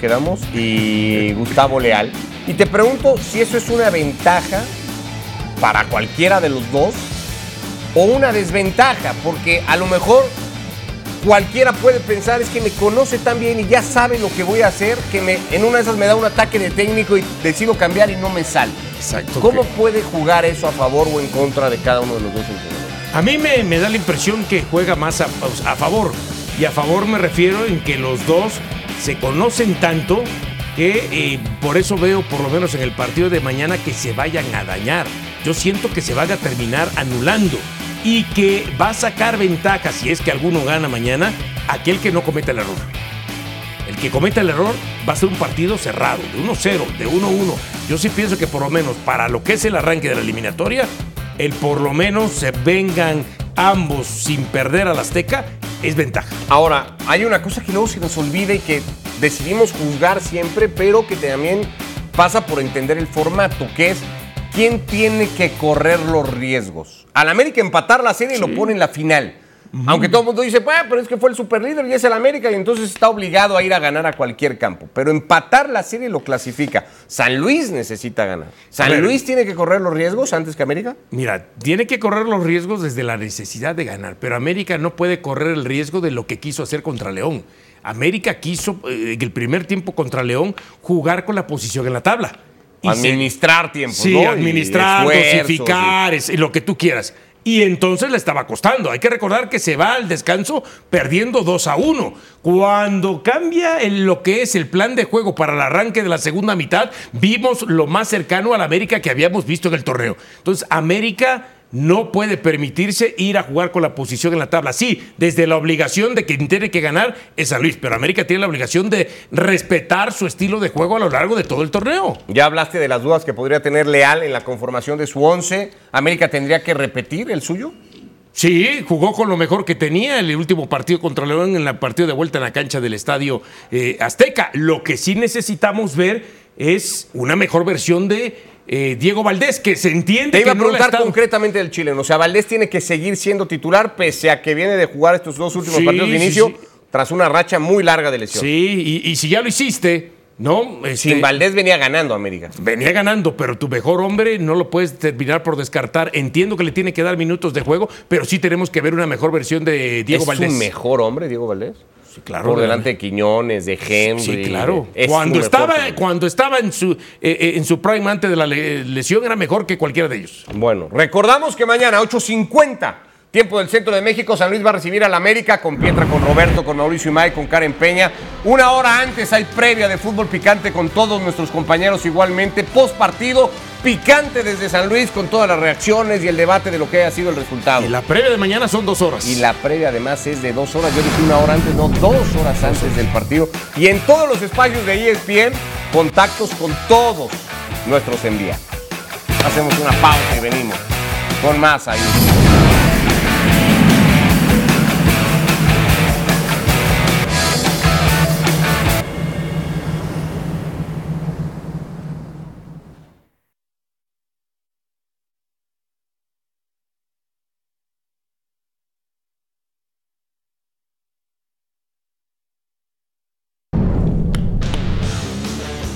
quedamos, y Gustavo Leal. Y te pregunto si eso es una ventaja para cualquiera de los dos o una desventaja, porque a lo mejor cualquiera puede pensar es que me conoce tan bien y ya sabe lo que voy a hacer, que me, en una de esas me da un ataque de técnico y decido cambiar y no me sale. Exacto. ¿Cómo puede jugar eso a favor o en contra de cada uno de los dos entrenadores? A mí me, me da la impresión que juega más a, a favor. Y a favor me refiero en que los dos se conocen tanto que eh, por eso veo, por lo menos en el partido de mañana, que se vayan a dañar. Yo siento que se van a terminar anulando y que va a sacar ventaja, si es que alguno gana mañana, aquel que no cometa el error. El que cometa el error va a ser un partido cerrado, de 1-0, de 1-1. Yo sí pienso que por lo menos para lo que es el arranque de la eliminatoria, el por lo menos se vengan ambos sin perder al Azteca es ventaja. Ahora, hay una cosa que luego se nos olvida y que decidimos juzgar siempre, pero que también pasa por entender el formato, que es quién tiene que correr los riesgos. Al América empatar la serie y lo pone en la final. Aunque todo el mundo dice, "Bueno, pero es que fue el superlíder y es el América y entonces está obligado a ir a ganar a cualquier campo. Pero empatar la serie lo clasifica. San Luis necesita ganar. ¿San ver. Luis tiene que correr los riesgos antes que América? Mira, tiene que correr los riesgos desde la necesidad de ganar, pero América no puede correr el riesgo de lo que quiso hacer contra León. América quiso eh, en el primer tiempo contra León jugar con la posición en la tabla. Y se- Administrar tiempo, Sí, ¿no? Y administrar, esfuerzos, dosificar, es- lo que tú quieras. Y entonces le estaba costando. Hay que recordar que se va al descanso perdiendo 2 a 1. Cuando cambia el- lo que es el plan de juego para el arranque de la segunda mitad, vimos lo más cercano al América que habíamos visto en el torneo. Entonces, América no puede permitirse ir a jugar con la posición en la tabla. Sí, desde la obligación de quien tiene que ganar es San Luis, pero América tiene la obligación de respetar su estilo de juego a lo largo de todo el torneo. Ya hablaste de las dudas que podría tener Leal en la conformación de su once. ¿América tendría que repetir el suyo? Sí, jugó con lo mejor que tenía el último partido contra León en el partido de vuelta en la cancha del estadio eh, Azteca. Lo que sí necesitamos ver es una mejor versión de eh, Diego Valdés, que se entiende Te iba a no preguntar concretamente del chileno. O sea, Valdés tiene que seguir siendo titular pese a que viene de jugar estos dos últimos Sí, partidos de sí, inicio sí. tras una racha muy larga de lesión. Sí, y, y si ya lo hiciste, ¿no? Este, Sin Valdés venía ganando América. Venía ganando, pero tu mejor hombre no lo puedes terminar por descartar. Entiendo que le tiene que dar minutos de juego, pero sí tenemos que ver una mejor versión de Diego ¿Es Valdés. su mejor hombre, Diego Valdés? Sí, claro. Por delante de Quiñones, de Henry. Sí, claro. Es Cuando estaba, cuando estaba en su, eh, eh, en su prime antes de la le- lesión, era mejor que cualquiera de ellos. Bueno, recordamos que mañana, 8.50, tiempo del centro de México, San Luis va a recibir al América con Pietra, con Roberto, con Mauricio Imay, con Karen Peña. Una hora antes hay previa de fútbol picante con todos nuestros compañeros igualmente. Post partido, picante desde San Luis con todas las reacciones y el debate de lo que haya sido el resultado. Y la previa de mañana son dos horas. Y la previa además es de dos horas. Yo dije una hora antes, no, dos horas antes del partido. Y en todos los espacios de ESPN, contactos con todos nuestros envíos. Hacemos una pausa y venimos con más ahí.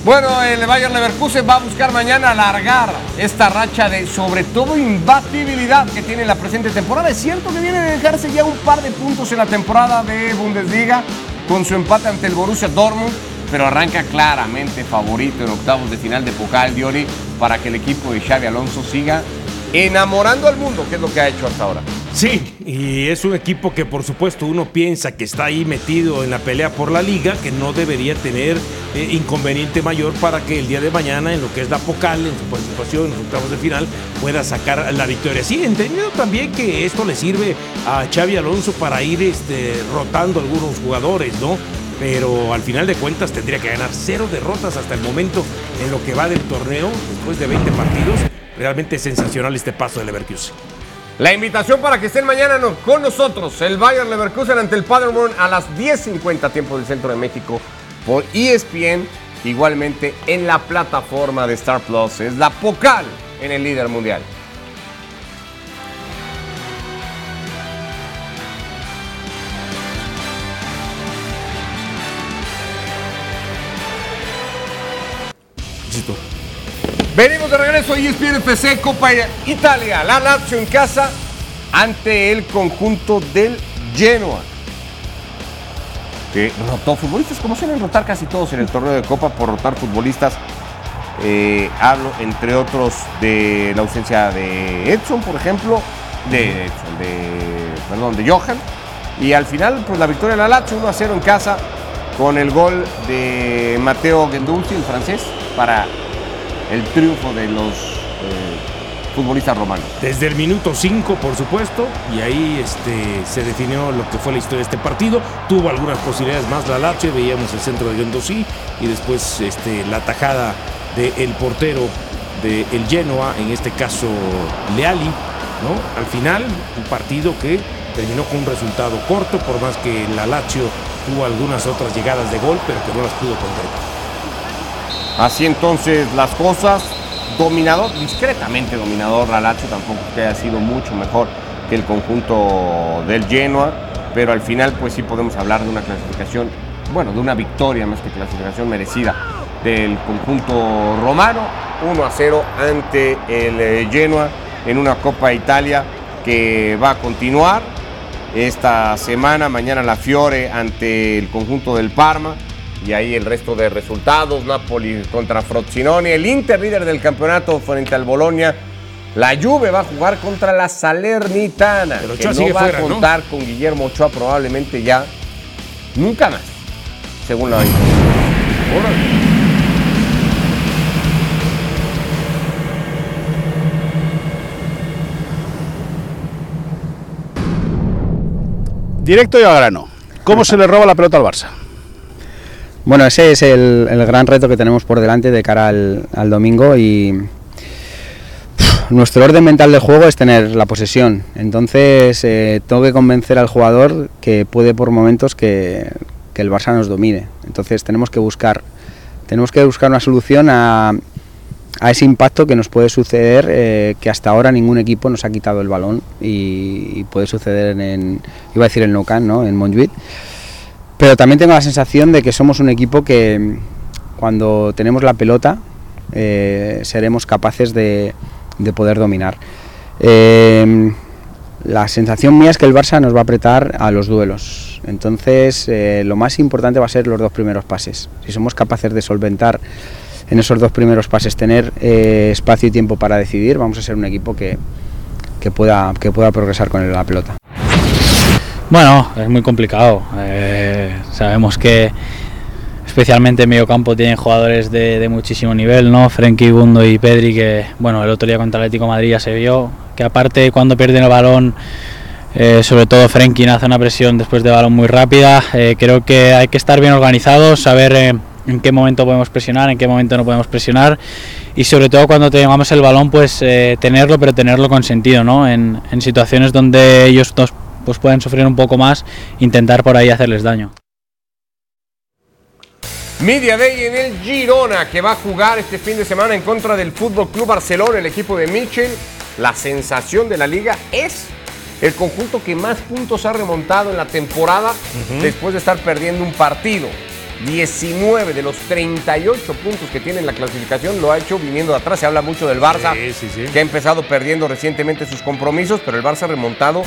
Bueno, el Bayern Leverkusen va a buscar mañana alargar esta racha de, sobre todo, imbatibilidad que tiene la presente temporada. Es cierto que viene de dejarse ya un par de puntos en la temporada de Bundesliga con su empate ante el Borussia Dortmund, pero arranca claramente favorito en octavos de final de Pokal Diori para que el equipo de Xavi Alonso siga enamorando al mundo, que es lo que ha hecho hasta ahora. Sí, y es un equipo que por supuesto uno piensa que está ahí metido en la pelea por la liga, que no debería tener eh, inconveniente mayor para que el día de mañana en lo que es la Pocal, en su participación en los octavos de final, pueda sacar la victoria. Sí, entendido también que esto le sirve a Xavi Alonso para ir este, rotando algunos jugadores, ¿no? Pero al final de cuentas tendría que ganar cero derrotas hasta el momento en lo que va del torneo, después de 20 partidos, realmente sensacional este paso de Leverkusen. La invitación para que estén mañana con nosotros, el Bayern Leverkusen ante el Paderborn a las 10.50 tiempo del centro de México por ESPN, igualmente en la plataforma de Star Plus. Es la Pocal en el líder mundial. Venimos de regreso a ESPN FC Copa Italia. La Lazio en casa ante el conjunto del Genoa. Que rotó futbolistas, como suelen rotar casi todos en el torneo de Copa por rotar futbolistas. Eh, hablo, entre otros, de la ausencia de Edson, por ejemplo, de, Edson, de, perdón, de Johan. Y al final, pues la victoria de la Lazio 1 a 0 en casa con el gol de Matteo Gendouzi, el francés, para el triunfo de los eh, futbolistas romanos. Desde el minuto 5, por supuesto, y ahí este, se definió lo que fue la historia de este partido. Tuvo algunas posibilidades más la Lazio, veíamos el centro de Gendosí y después este, la tajada del portero del Genoa, en este caso Leali. ¿no? Al final, un partido que terminó con un resultado corto, por más que la Lazio tuvo algunas otras llegadas de gol, pero que no las pudo concretar. Así entonces las cosas, dominador, discretamente dominador la Lazio, tampoco que haya sido mucho mejor que el conjunto del Genoa, pero al final pues sí podemos hablar de una clasificación, bueno, de una victoria más que clasificación merecida del conjunto romano, 1 a 0 ante el eh, Genoa en una Copa Italia que va a continuar esta semana, mañana la Fiore ante el conjunto del Parma y ahí el resto de resultados, Napoli contra Frosinone, el Inter líder del campeonato frente al Bolonia, la Juve va a jugar contra la Salernitana, Pero que no va fuera, a ¿no? contar con Guillermo Ochoa probablemente ya nunca más, según la Directo y al grano. ¿Cómo se le roba la pelota al Barça? Bueno, ese es el, el gran reto que tenemos por delante de cara al, al domingo y nuestro orden mental de juego es tener la posesión. Entonces eh, tengo que convencer al jugador que puede por momentos que, que el Barça nos domine. Entonces tenemos que buscar, tenemos que buscar una solución a, a ese impacto que nos puede suceder, eh, que hasta ahora ningún equipo nos ha quitado el balón y, puede suceder en, iba a decir el Nou Camp, ¿no? en Montjuic. Pero también tengo la sensación de que somos un equipo que mm, cuando tenemos la pelota eh, seremos capaces de, de poder dominar. Eh, la sensación mía es que el Barça nos va a apretar a los duelos. Entonces eh, lo más importante va a ser los dos primeros pases. Si somos capaces de solventar en esos dos primeros pases, tener espacio y tiempo para decidir, vamos a ser un equipo que, que, pueda, que pueda progresar con la pelota. Bueno, es muy complicado. Eh, sabemos que especialmente en medio campo tienen jugadores de, de muchísimo nivel, ¿no? Frenkie, Bundo y Pedri, que bueno, el otro día contra el Atlético de Madrid ya se vio, que aparte cuando pierden el balón, eh, sobre todo Frenkie hace una presión después de balón muy rápida. Eh, creo que hay que estar bien organizados, saber eh, en qué momento podemos presionar, en qué momento no podemos presionar y sobre todo cuando tengamos el balón, pues eh, tenerlo, pero tenerlo con sentido, ¿no? En, en situaciones donde ellos dos pues pueden sufrir un poco más, intentar por ahí hacerles daño. Media Day en el Girona, que va a jugar este fin de semana en contra del Fútbol Club Barcelona, el equipo de Michel. La sensación de la liga es el conjunto que más puntos ha remontado en la temporada después de estar perdiendo un partido. 19 de los 38 puntos que tiene en la clasificación lo ha hecho viniendo de atrás. Se habla mucho del Barça, Sí, sí, sí. que ha empezado perdiendo recientemente sus compromisos, pero el Barça ha remontado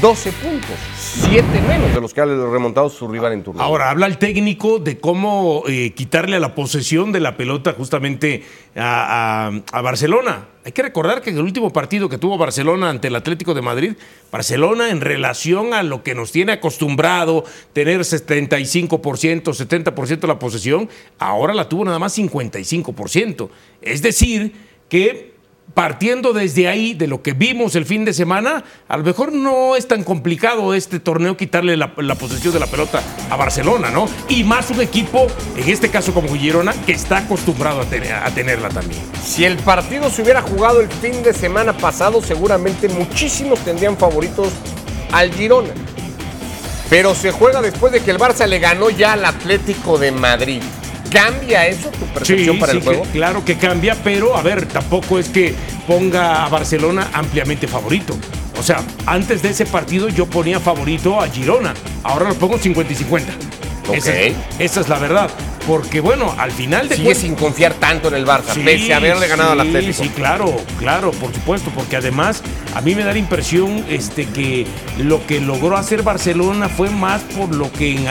12 puntos, 7 menos de los que ha remontado su rival en turno. Ahora, habla el técnico de cómo eh, quitarle a la posesión de la pelota justamente a, a- a Barcelona. Hay que recordar que en el último partido que tuvo Barcelona ante el Atlético de Madrid, Barcelona en relación a lo que nos tiene acostumbrado, tener 75%, 70% de la posesión, ahora la tuvo nada más 55%. Es decir, que partiendo desde ahí, de lo que vimos el fin de semana, a lo mejor no es tan complicado este torneo quitarle la, la posesión de la pelota a Barcelona, ¿no? Y más un equipo, en este caso como Girona, que está acostumbrado a, tener- a tenerla también. Si el partido se hubiera jugado el fin de semana pasado, seguramente muchísimos tendrían favoritos al Girona. Pero se juega después de que el Barça le ganó ya al Atlético de Madrid. ¿Cambia eso tu percepción para el juego? que- claro que cambia, pero a ver, tampoco es que ponga a Barcelona ampliamente favorito. O sea, antes de ese partido yo ponía favorito a Girona. Ahora lo pongo 50 y 50. Esa, es, Ok. esa es la verdad. Porque bueno, al final de Sigue sin confiar tanto en el Barça, Sí, pese a haberle ganado al sí, Atlético. Sí, claro, claro, por supuesto, porque además a mí me da la impresión este, que lo que logró hacer Barcelona fue más por lo que en-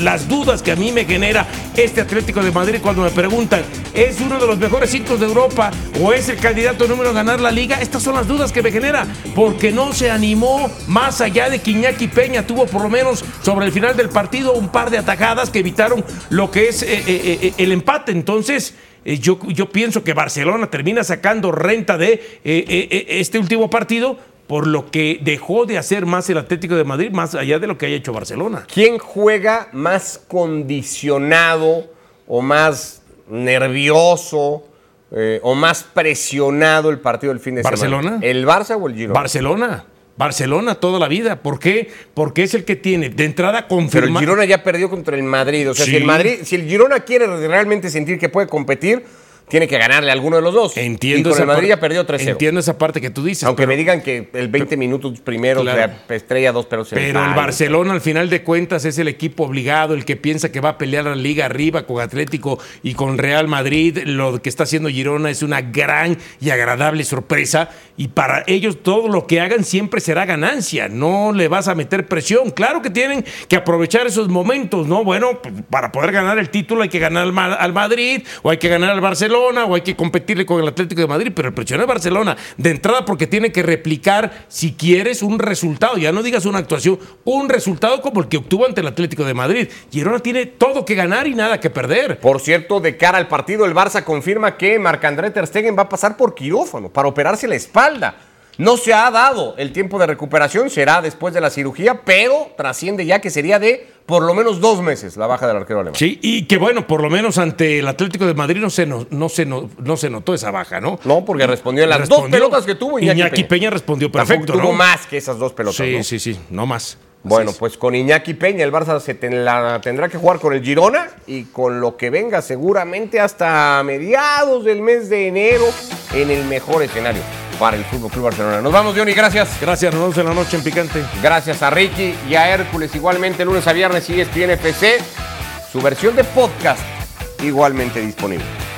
las dudas que a mí me genera este Atlético de Madrid cuando me preguntan, ¿es uno de los mejores cinco de Europa o es el candidato número a ganar la liga? Estas son las dudas que me genera, porque no se animó más allá de que Iñaki Peña tuvo por lo menos sobre el final del partido un par de atajadas que evitaron lo que es eh, eh, eh, el empate. Entonces, yo, yo pienso que Barcelona termina sacando renta de este último partido por lo que dejó de hacer más el Atlético de Madrid, más allá de lo que haya hecho Barcelona. ¿Quién juega más condicionado o más nervioso eh, o más presionado el partido del fin de ¿Barcelona? semana? ¿El Barça o el Girona? Barcelona. Barcelona toda la vida. ¿Por qué? Porque es el que tiene de entrada Pero el confirmado. Girona ya perdió contra el Madrid. O sea, Sí. si el Madrid, si el Girona quiere realmente sentir que puede competir, tiene que ganarle a alguno de los dos. Entiendo y con esa el Madrid ya perdió 3-0. Entiendo esa parte que tú dices. Aunque pero- me digan que el 20 minutos primero Claro. de estrella dos pelos en Pero el Barcelona, al final de cuentas, es el equipo obligado, el que piensa que va a pelear la liga arriba con Atlético y con Real Madrid. Lo que está haciendo Girona es una gran y agradable sorpresa. Y para ellos, todo lo que hagan siempre será ganancia. No le vas a meter presión. Claro que tienen que aprovechar esos momentos, ¿no? Bueno, pues, para poder ganar el título hay que ganar al, Ma- al Madrid, o hay que ganar al Barcelona, o hay que competirle con el Atlético de Madrid. Pero el presionar a Barcelona de entrada porque tiene que replicar, si quieres, un resultado. Ya no digas una actuación, un resultado como el que obtuvo ante el Atlético de Madrid. Girona tiene todo que ganar y nada que perder. Por cierto, de cara al partido, el Barça confirma que Marc-André Ter Stegen va a pasar por quirófano para operarse la espalda. No se ha dado el tiempo de recuperación, será después de la cirugía, pero trasciende ya que sería de por lo menos dos meses la baja del arquero alemán. Sí, y que bueno, por lo menos ante el Atlético de Madrid no se, no, no se, no, no se notó esa baja, ¿no? No, porque respondió en las dos Respondió- pelotas que tuvo Iñaki, Iñaki Peña respondió Tampoco perfecto, tuvo ¿no? más que esas dos pelotas. Sí, ¿no? sí, sí, no más. Bueno, pues con Iñaki Peña el Barça se ten- la tendrá que jugar con el Girona y con lo que venga seguramente hasta mediados del mes de enero en el mejor escenario para el Fútbol Club Barcelona. Nos vamos, Johnny, gracias. Gracias, nos vemos en la noche en Picante. Gracias a Ricky y a Hércules igualmente lunes a viernes y ESPN FC, su versión de podcast igualmente disponible.